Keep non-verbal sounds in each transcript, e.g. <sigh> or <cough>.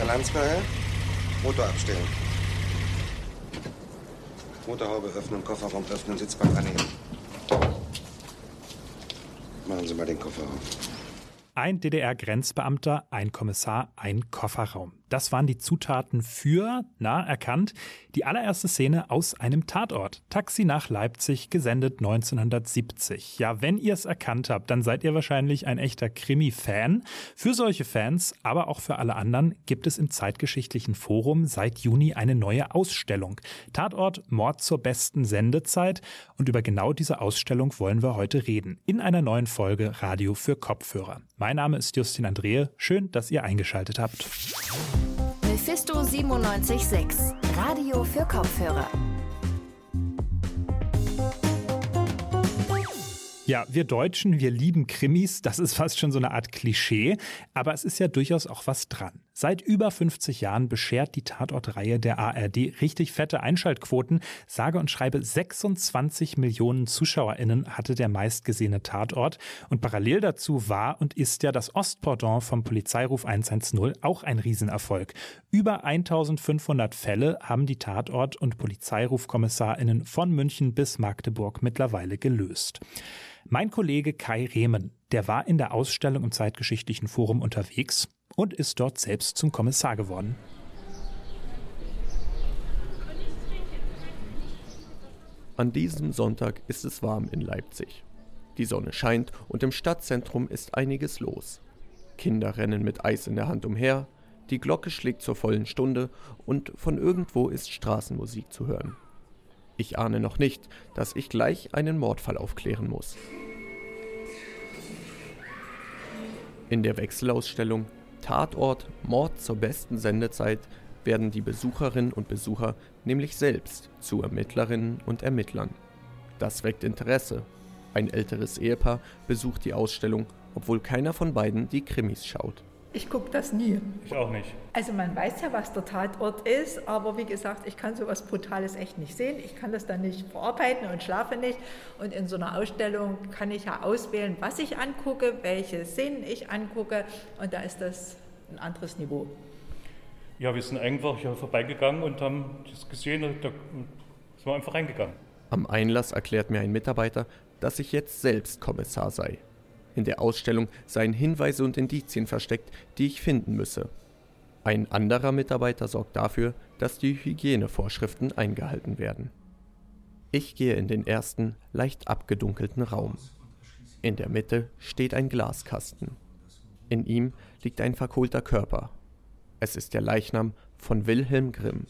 Alarmsperre. Motor abstellen. Motorhaube öffnen, Kofferraum öffnen, Sitzbank annehmen. Machen Sie mal den Kofferraum. Ein DDR-Grenzbeamter, ein Kommissar, ein Kofferraum. Das waren die Zutaten für, na, erkannt, die allererste Szene aus einem Tatort. Taxi nach Leipzig, gesendet 1970. Ja, wenn ihr es erkannt habt, dann seid ihr wahrscheinlich ein echter Krimi-Fan. Für solche Fans, aber auch für alle anderen, gibt es im Zeitgeschichtlichen Forum seit Juni eine neue Ausstellung. Tatort Mord zur besten Sendezeit. Und über genau diese Ausstellung wollen wir heute reden. In einer neuen Folge Radio für Kopfhörer. Mein Name ist Justin Andrehe. Schön, dass ihr eingeschaltet habt. Mephisto 976, Radio für Kopfhörer. Ja, wir Deutschen, wir lieben Krimis, das ist fast schon so eine Art Klischee, aber es ist ja durchaus auch was dran. Seit über 50 Jahren beschert die Tatortreihe der ARD richtig fette Einschaltquoten. Sage und schreibe 26 Millionen ZuschauerInnen hatte der meistgesehene Tatort. Und parallel dazu war und ist ja das Ostpordant vom Polizeiruf 110 auch ein Riesenerfolg. Über 1500 Fälle haben die Tatort- und Polizeirufkommissarinnen von München bis Magdeburg mittlerweile gelöst. Mein Kollege Kai Rehmen, der war in der Ausstellung im Zeitgeschichtlichen Forum unterwegs und ist dort selbst zum Kommissar geworden. An diesem Sonntag ist es warm in Leipzig. Die Sonne scheint und im Stadtzentrum ist einiges los. Kinder rennen mit Eis in der Hand umher, die Glocke schlägt zur vollen Stunde und von irgendwo ist Straßenmusik zu hören. Ich ahne noch nicht, dass ich gleich einen Mordfall aufklären muss. In der Wechselausstellung Tatort Mord zur besten Sendezeit werden die Besucherinnen und Besucher nämlich selbst zu Ermittlerinnen und Ermittlern. Das weckt Interesse. Ein älteres Ehepaar besucht die Ausstellung, obwohl keiner von beiden die Krimis schaut. Ich gucke das nie. Ich auch nicht. Also man weiß ja, was der Tatort ist, aber wie gesagt, ich kann sowas Brutales echt nicht sehen. Ich kann das dann nicht verarbeiten und schlafe nicht. Und in so einer Ausstellung kann ich ja auswählen, was ich angucke, welche Szenen ich angucke. Und da ist das ein anderes Niveau. Ja, wir sind einfach hier vorbeigegangen und haben das gesehen und da sind wir einfach reingegangen. Am Einlass erklärt mir ein Mitarbeiter, dass ich jetzt selbst Kommissar sei. In der Ausstellung seien Hinweise und Indizien versteckt, die ich finden müsse. Ein anderer Mitarbeiter sorgt dafür, dass die Hygienevorschriften eingehalten werden. Ich gehe in den ersten, leicht abgedunkelten Raum. In der Mitte steht ein Glaskasten. In ihm liegt ein verkohlter Körper. Es ist der Leichnam von Wilhelm Grimm.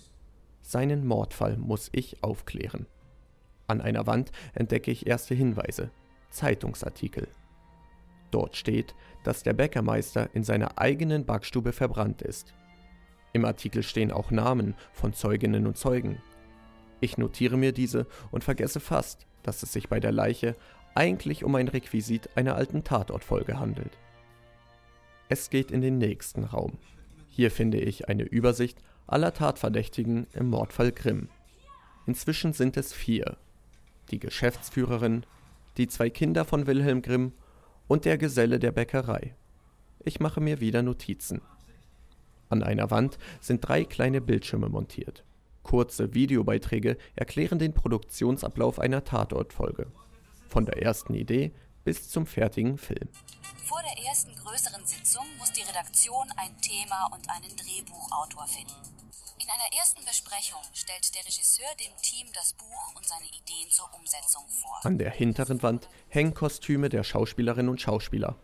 Seinen Mordfall muss ich aufklären. An einer Wand entdecke ich erste Hinweise, Zeitungsartikel. Dort steht, dass der Bäckermeister in seiner eigenen Backstube verbrannt ist. Im Artikel stehen auch Namen von Zeuginnen und Zeugen. Ich notiere mir diese und vergesse fast, dass es sich bei der Leiche eigentlich um ein Requisit einer alten Tatortfolge handelt. Es geht in den nächsten Raum. Hier finde ich eine Übersicht aller Tatverdächtigen im Mordfall Grimm. Inzwischen sind es vier. Die Geschäftsführerin, die zwei Kinder von Wilhelm Grimm und der Geselle der Bäckerei. Ich mache mir wieder Notizen. An einer Wand sind drei kleine Bildschirme montiert. Kurze Videobeiträge erklären den Produktionsablauf einer Tatortfolge. Von der ersten Idee bis zum fertigen Film. Vor der ersten größeren Sitzung muss die Redaktion ein Thema und einen Drehbuchautor finden. In einer ersten Besprechung stellt der Regisseur dem Team das Buch und seine Ideen zur Umsetzung vor. An der hinteren Wand hängen Kostüme der Schauspielerinnen und Schauspieler.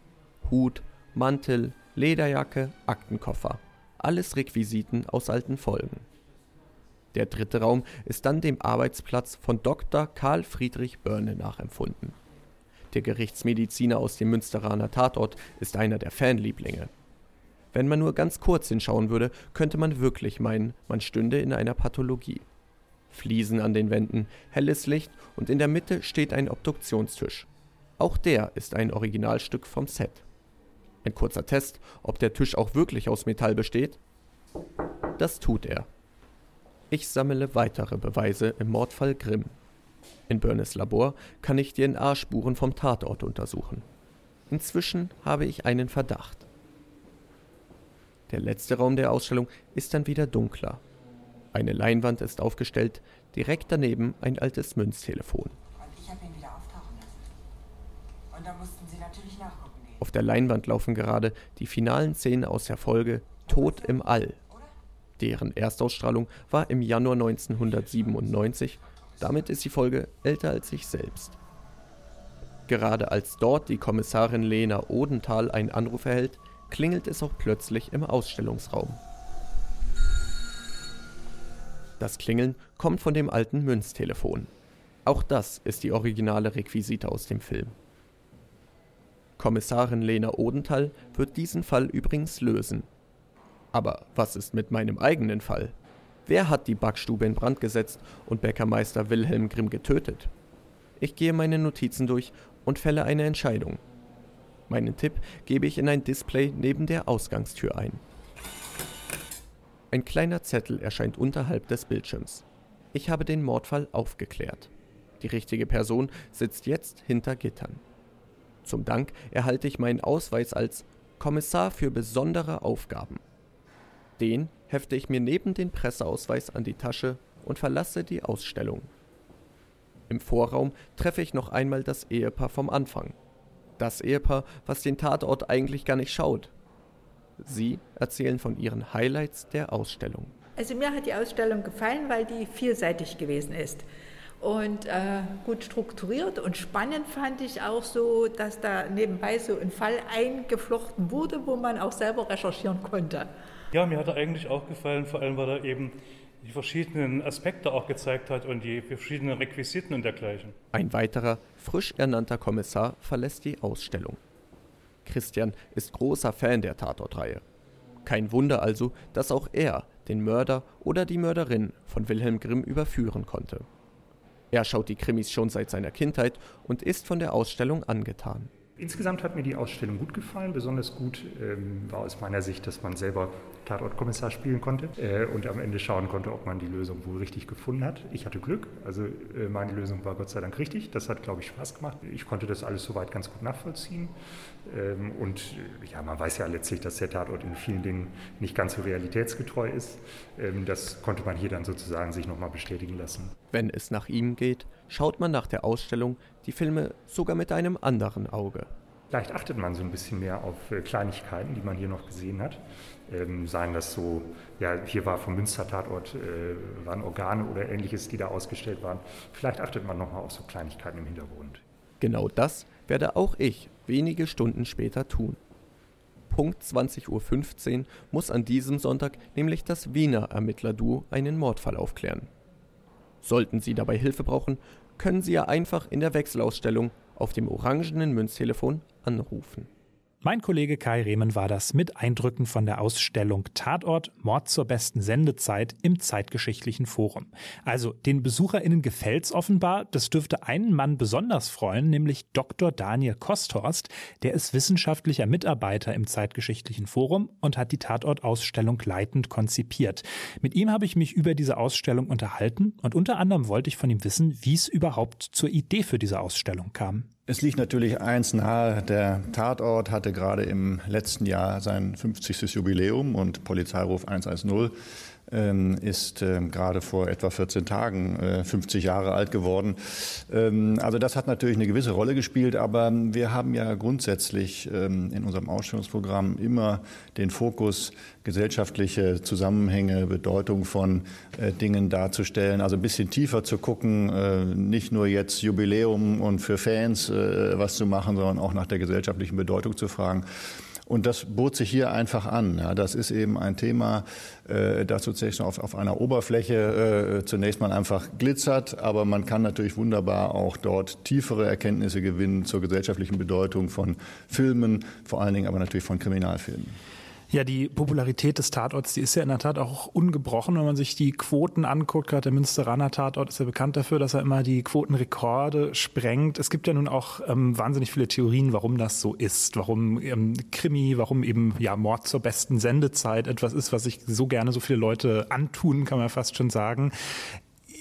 Hut, Mantel, Lederjacke, Aktenkoffer. Alles Requisiten aus alten Folgen. Der dritte Raum ist dann dem Arbeitsplatz von Dr. Karl Friedrich Börne nachempfunden. Der Gerichtsmediziner aus dem Münsteraner Tatort ist einer der Fanlieblinge. Wenn man nur ganz kurz hinschauen würde, könnte man wirklich meinen, man stünde in einer Pathologie. Fliesen an den Wänden, helles Licht und in der Mitte steht ein Obduktionstisch. Auch der ist ein Originalstück vom Set. Ein kurzer Test, ob der Tisch auch wirklich aus Metall besteht? Das tut er. Ich sammle weitere Beweise im Mordfall Grimm. In Börnes Labor kann ich DNA-Spuren vom Tatort untersuchen. Inzwischen habe ich einen Verdacht. Der letzte Raum der Ausstellung ist dann wieder dunkler. Eine Leinwand ist aufgestellt, direkt daneben ein altes Münztelefon. Auf der Leinwand laufen gerade die finalen Szenen aus der Folge Tod im All. Deren Erstausstrahlung war im Januar 1997. Damit ist die Folge älter als ich selbst. Gerade als dort die Kommissarin Lena Odenthal einen Anruf erhält, klingelt es auch plötzlich im Ausstellungsraum. Das Klingeln kommt von dem alten Münztelefon. Auch das ist die originale Requisite aus dem Film. Kommissarin Lena Odenthal wird diesen Fall übrigens lösen. Aber was ist mit meinem eigenen Fall? Wer hat die Backstube in Brand gesetzt und Bäckermeister Wilhelm Grimm getötet? Ich gehe meine Notizen durch und fälle eine Entscheidung. Meinen Tipp gebe ich in ein Display neben der Ausgangstür ein. Ein kleiner Zettel erscheint unterhalb des Bildschirms. Ich habe den Mordfall aufgeklärt. Die richtige Person sitzt jetzt hinter Gittern. Zum Dank erhalte ich meinen Ausweis als Kommissar für besondere Aufgaben. Den hefte ich mir neben den Presseausweis an die Tasche und verlasse die Ausstellung. Im Vorraum treffe ich noch einmal das Ehepaar vom Anfang. Das Ehepaar, was den Tatort eigentlich gar nicht schaut, Sie erzählen von ihren Highlights der Ausstellung. Also mir hat die Ausstellung gefallen, weil die vielseitig gewesen ist und äh, gut strukturiert und spannend fand ich auch so, dass da nebenbei so ein Fall eingeflochten wurde, wo man auch selber recherchieren konnte. Ja, mir hat er eigentlich auch gefallen, vor allem weil er eben die verschiedenen Aspekte auch gezeigt hat und die verschiedenen Requisiten und dergleichen. Ein weiterer, frisch ernannter Kommissar verlässt die Ausstellung. Christian ist großer Fan der Tatortreihe. Kein Wunder also, dass auch er den Mörder oder die Mörderin von Wilhelm Grimm überführen konnte. Er schaut die Krimis schon seit seiner Kindheit und ist von der Ausstellung angetan. Insgesamt hat mir die Ausstellung gut gefallen. Besonders gut ähm, war aus meiner Sicht, dass man selber Tatortkommissar spielen konnte äh, und am Ende schauen konnte, ob man die Lösung wohl richtig gefunden hat. Ich hatte Glück, also äh, meine Lösung war Gott sei Dank richtig. Das hat, glaube ich, Spaß gemacht. Ich konnte das alles soweit ganz gut nachvollziehen. Ähm, und ja, man weiß ja letztlich, dass der Tatort in vielen Dingen nicht ganz so realitätsgetreu ist. Ähm, das konnte man hier dann sozusagen sich nochmal bestätigen lassen. Wenn es nach ihm geht, schaut man nach der Ausstellung die Filme sogar mit einem anderen Auge. Vielleicht achtet man so ein bisschen mehr auf äh, Kleinigkeiten, die man hier noch gesehen hat. Ähm, seien das so, ja, hier war vom Münster-Tatort, äh, waren Organe oder ähnliches, die da ausgestellt waren. Vielleicht achtet man nochmal auf so Kleinigkeiten im Hintergrund. Genau das werde auch ich wenige Stunden später tun. Punkt 20.15 Uhr muss an diesem Sonntag nämlich das Wiener Ermittlerduo einen Mordfall aufklären. Sollten Sie dabei Hilfe brauchen, können Sie ja einfach in der Wechselausstellung auf dem orangenen Münztelefon anrufen. Mein Kollege Kai Rehmen war das mit Eindrücken von der Ausstellung Tatort Mord zur besten Sendezeit im Zeitgeschichtlichen Forum. Also den BesucherInnen gefällt's offenbar. Das dürfte einen Mann besonders freuen, nämlich Dr. Daniel Kosthorst. Der ist wissenschaftlicher Mitarbeiter im Zeitgeschichtlichen Forum und hat die Tatortausstellung leitend konzipiert. Mit ihm habe ich mich über diese Ausstellung unterhalten und unter anderem wollte ich von ihm wissen, wie es überhaupt zur Idee für diese Ausstellung kam. Es liegt natürlich eins nahe, der Tatort hatte gerade im letzten Jahr sein 50. Jubiläum und Polizeiruf 110 ähm, ist ähm, gerade vor etwa 14 Tagen 50 äh, Jahre alt geworden. Ähm, also das hat natürlich eine gewisse Rolle gespielt, aber wir haben ja grundsätzlich in unserem Ausstellungsprogramm immer den Fokus, gesellschaftliche Zusammenhänge, Bedeutung von äh, Dingen darzustellen, also ein bisschen tiefer zu gucken, äh, nicht nur jetzt Jubiläum und für Fans was zu machen, sondern auch nach der gesellschaftlichen Bedeutung zu fragen. Und das bot sich hier einfach an. Ja, das ist eben ein Thema, äh, das sozusagen auf, auf einer Oberfläche äh, zunächst mal einfach glitzert, aber man kann natürlich wunderbar auch dort tiefere Erkenntnisse gewinnen zur gesellschaftlichen Bedeutung von Filmen, vor allen Dingen aber natürlich von Kriminalfilmen. Ja, die Popularität des Tatorts, die ist ja in der Tat auch ungebrochen. Wenn man sich die Quoten anguckt, gerade der Münsteraner Tatort ist ja bekannt dafür, dass er immer die Quotenrekorde sprengt. Es gibt ja nun auch ähm, wahnsinnig viele Theorien, warum das so ist, warum ähm, Krimi, warum eben ja Mord zur besten Sendezeit etwas ist, was sich so gerne so viele Leute antun, kann man fast schon sagen.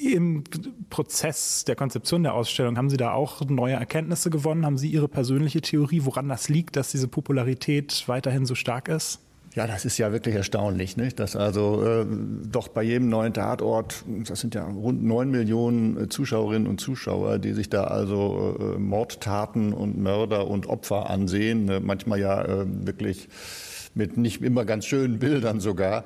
Im Prozess der Konzeption der Ausstellung haben Sie da auch neue Erkenntnisse gewonnen? Haben Sie Ihre persönliche Theorie, woran das liegt, dass diese Popularität weiterhin so stark ist? Ja, das ist ja wirklich erstaunlich, nicht? dass also äh, doch bei jedem neuen Tatort, das sind ja rund neun Millionen äh, Zuschauerinnen und Zuschauer, die sich da also äh, Mordtaten und Mörder und Opfer ansehen, äh, manchmal ja äh, wirklich mit nicht immer ganz schönen Bildern sogar.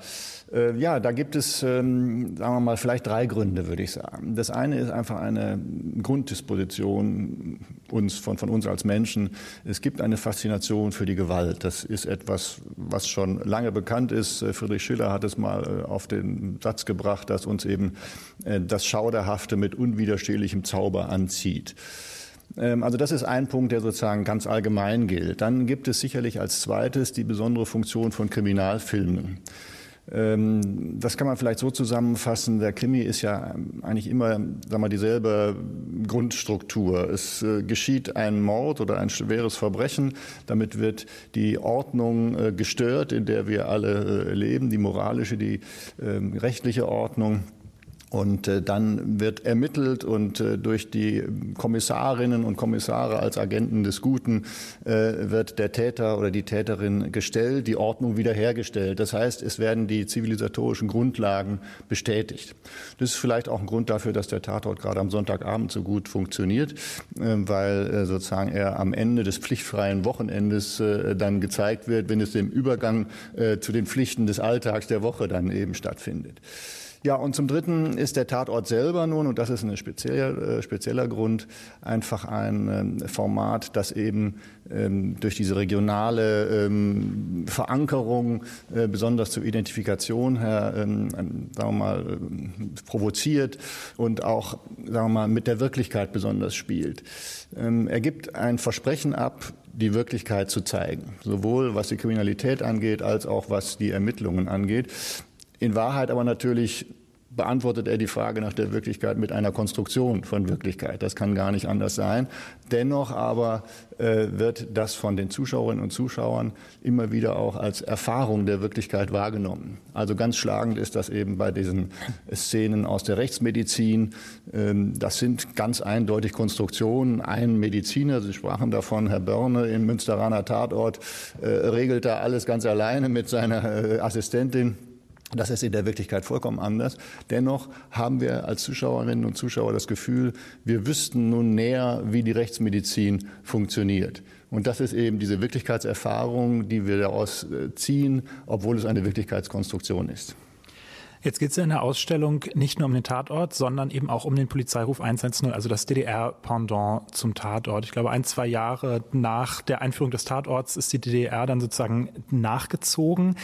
Äh, ja, da gibt es, ähm, sagen wir mal, vielleicht drei Gründe, würde ich sagen. Das eine ist einfach eine Grunddisposition uns, von, von uns als Menschen. Es gibt eine Faszination für die Gewalt. Das ist etwas, was schon lange bekannt ist. Äh, Friedrich Schiller hat es mal äh, auf den Satz gebracht, dass uns eben das Schauderhafte mit unwiderstehlichem Zauber anzieht. Ähm, also das ist ein Punkt, der sozusagen ganz allgemein gilt. Dann gibt es sicherlich als zweites die besondere Funktion von Kriminalfilmen. Ähm, das kann man vielleicht so zusammenfassen. Der Krimi ist ja eigentlich immer sagen wir, dieselbe Grundstruktur. Es äh, geschieht ein Mord oder ein schweres Verbrechen. Damit wird die Ordnung äh, gestört, in der wir alle äh, leben, die moralische, die ähm, rechtliche Ordnung. Und äh, dann wird ermittelt und äh, durch die Kommissarinnen und Kommissare als Agenten des Guten äh, wird der Täter oder die Täterin gestellt, die Ordnung wiederhergestellt. Das heißt, es werden die zivilisatorischen Grundlagen bestätigt. Das ist vielleicht auch ein Grund dafür, dass der Tatort gerade am Sonntagabend so gut funktioniert, weil sozusagen er am Ende des pflichtfreien Wochenendes dann gezeigt wird, wenn es im Übergang zu den Pflichten des Alltags der Woche dann eben stattfindet. Ja, und zum Dritten ist der Tatort selber nun, und das ist ein spezieller, äh, spezieller Grund, einfach ein äh, Format, das eben ähm, durch diese regionale ähm, Verankerung, äh, besonders zur Identifikation her, ähm, sagen wir mal, provoziert und auch, sagen wir mal, mit der Wirklichkeit besonders spielt. Ähm, er gibt ein Versprechen ab, die Wirklichkeit zu zeigen, sowohl was die Kriminalität angeht, als auch was die Ermittlungen angeht. In Wahrheit aber natürlich beantwortet er die Frage nach der Wirklichkeit mit einer Konstruktion von Wirklichkeit. Das kann gar nicht anders sein. Dennoch aber äh, wird das von den Zuschauerinnen und Zuschauern immer wieder auch als Erfahrung der Wirklichkeit wahrgenommen. Also ganz schlagend ist das eben bei diesen Szenen aus der Rechtsmedizin. Ähm, das sind ganz eindeutig Konstruktionen. Ein Mediziner, Sie sprachen davon, Herr Börne im Münsteraner Tatort, äh, regelt da alles ganz alleine mit seiner äh, Assistentin. Das ist in der Wirklichkeit vollkommen anders. Dennoch haben wir als Zuschauerinnen und Zuschauer das Gefühl, wir wüssten nun näher, wie die Rechtsmedizin funktioniert. Und das ist eben diese Wirklichkeitserfahrung, die wir daraus äh, ziehen, obwohl es eine Wirklichkeitskonstruktion ist. Jetzt geht es in der Ausstellung nicht nur um den Tatort, sondern eben auch um den Polizeiruf 110, also das DDR-Pendant zum Tatort. Ich glaube, ein, zwei Jahre nach der Einführung des Tatorts ist die DDR dann sozusagen nachgezogen.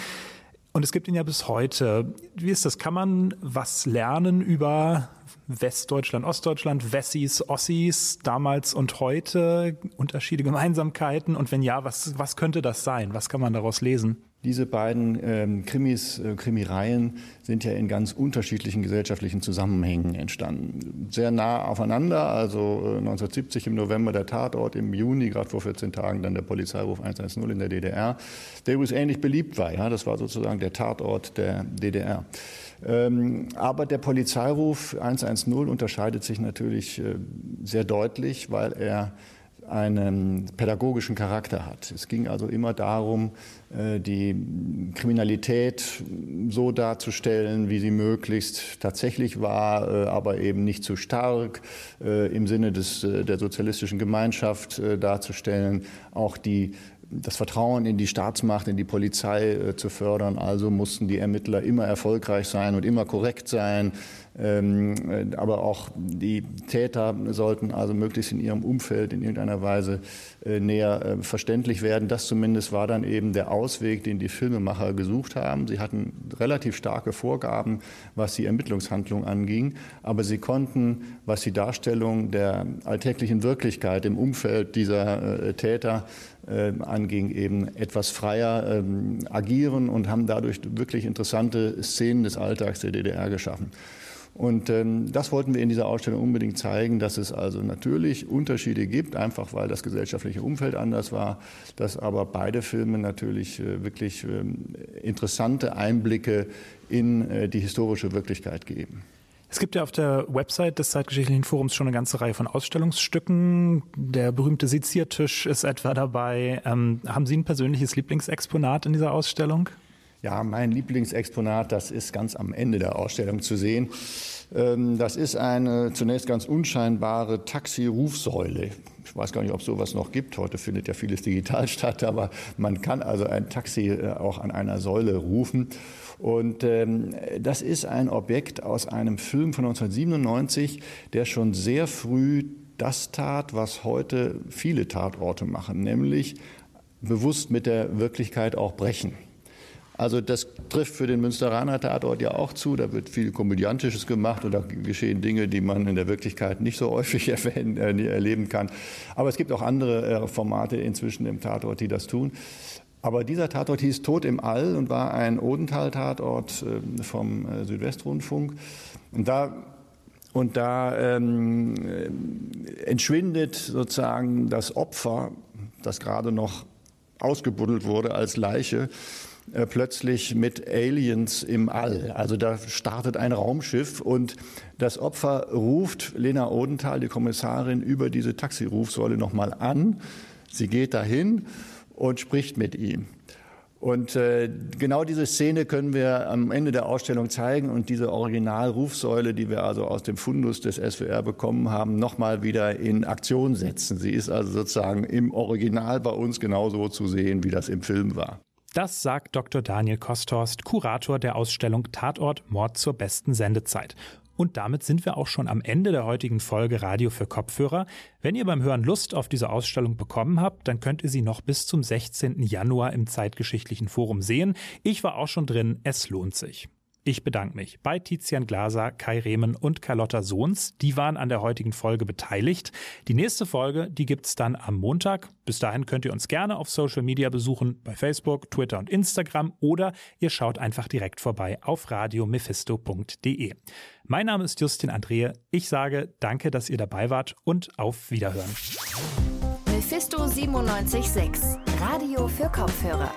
Und es gibt ihn ja bis heute. Wie ist das? Kann man was lernen über Westdeutschland, Ostdeutschland, Wessis, Ossis, damals und heute? Unterschiede, Gemeinsamkeiten? Und wenn ja, was, was könnte das sein? Was kann man daraus lesen? Diese beiden ähm, Krimis, äh, Krimireihen sind ja in ganz unterschiedlichen gesellschaftlichen Zusammenhängen entstanden. Sehr nah aufeinander, also äh, 1970 im November der Tatort, im Juni, gerade vor 14 Tagen, dann der Polizeiruf 110 in der DDR, der übrigens ähnlich beliebt war. Ja? Das war sozusagen der Tatort der DDR. Ähm, aber der Polizeiruf 110 unterscheidet sich natürlich äh, sehr deutlich, weil er einen pädagogischen Charakter hat. Es ging also immer darum, äh, die Kriminalität so darzustellen, wie sie möglichst tatsächlich war, äh, aber eben nicht zu stark äh, im Sinne des, der sozialistischen Gemeinschaft darzustellen, auch die das Vertrauen in die Staatsmacht, in die Polizei zu fördern. Also mussten die Ermittler immer erfolgreich sein und immer korrekt sein. Ähm, äh, aber auch die Täter sollten also möglichst in ihrem Umfeld in irgendeiner Weise äh, näher äh, verständlich werden. Das zumindest war dann eben der Ausweg, den die Filmemacher gesucht haben. Sie hatten relativ starke Vorgaben, was die Ermittlungshandlung anging, aber sie konnten, was die Darstellung der alltäglichen Wirklichkeit im Umfeld dieser Täter anging, eben etwas freier ähm, agieren und haben dadurch wirklich interessante Szenen des Alltags der DDR geschaffen. Und ähm, das wollten wir in dieser Ausstellung unbedingt zeigen, dass es also natürlich Unterschiede gibt, einfach weil das gesellschaftliche Umfeld anders war, dass aber beide Filme natürlich äh, wirklich äh, interessante Einblicke in äh, die historische Wirklichkeit geben. Es gibt ja auf der Website des Zeitgeschichtlichen Forums schon eine ganze Reihe von Ausstellungsstücken. Der berühmte Seziertisch ist etwa dabei. Ähm, haben Sie ein persönliches Lieblingsexponat in dieser Ausstellung? Ja, mein Lieblingsexponat, das ist ganz am Ende der Ausstellung zu sehen. Ähm, das ist eine zunächst ganz unscheinbare Taxi-Rufsäule. Ich weiß gar nicht, ob sowas noch gibt. Heute findet ja vieles digital <laughs> statt, aber man kann also ein Taxi äh, auch an einer Säule rufen. Und ähm, das ist ein Objekt aus einem Film von 1997, der schon sehr früh das tat, was heute viele Tatorte machen, nämlich bewusst mit der Wirklichkeit auch brechen. Also das trifft für den Münsteraner Tatort ja auch zu. Da wird viel Komödiantisches gemacht und da geschehen Dinge, die man in der Wirklichkeit nicht so häufig <laughs> äh, erleben kann. Aber es gibt auch andere äh, Formate inzwischen im Tatort, die das tun. Aber dieser Tatort hieß Tod im All und war ein Odenthal-Tatort äh, vom äh, Südwestrundfunk. Und da und da ähm, entschwindet sozusagen das Opfer, das gerade noch ausgebuddelt wurde als Leiche, äh, plötzlich mit Aliens im All. Also da startet ein Raumschiff und das Opfer ruft Lena Odenthal, die Kommissarin, über diese Taxirufsäule nochmal an. Sie geht dahin und spricht mit ihm. Und äh, genau diese Szene können wir am Ende der Ausstellung zeigen und diese Originalrufsäule, die wir also aus dem Fundus des SWR bekommen haben, nochmal wieder in Aktion setzen. Sie ist also sozusagen im Original bei uns genauso zu sehen, wie das im Film war. Das sagt Dr. Daniel Kosthorst, Kurator der Ausstellung Tatort Mord zur besten Sendezeit. Und damit sind wir auch schon am Ende der heutigen Folge Radio für Kopfhörer. Wenn ihr beim Hören Lust auf diese Ausstellung bekommen habt, dann könnt ihr sie noch bis zum 16. Januar im Zeitgeschichtlichen Forum sehen. Ich war auch schon drin, es lohnt sich. Ich bedanke mich bei Tizian Glaser, Kai Rehmen und Carlotta Sohns. Die waren an der heutigen Folge beteiligt. Die nächste Folge, die gibt's dann am Montag. Bis dahin könnt ihr uns gerne auf Social Media besuchen, bei Facebook, Twitter und Instagram oder ihr schaut einfach direkt vorbei auf radiomephisto.de. Mein Name ist Justin Andrehe. Ich sage danke, dass ihr dabei wart und auf Wiederhören. Mephisto 976, Radio für Kopfhörer.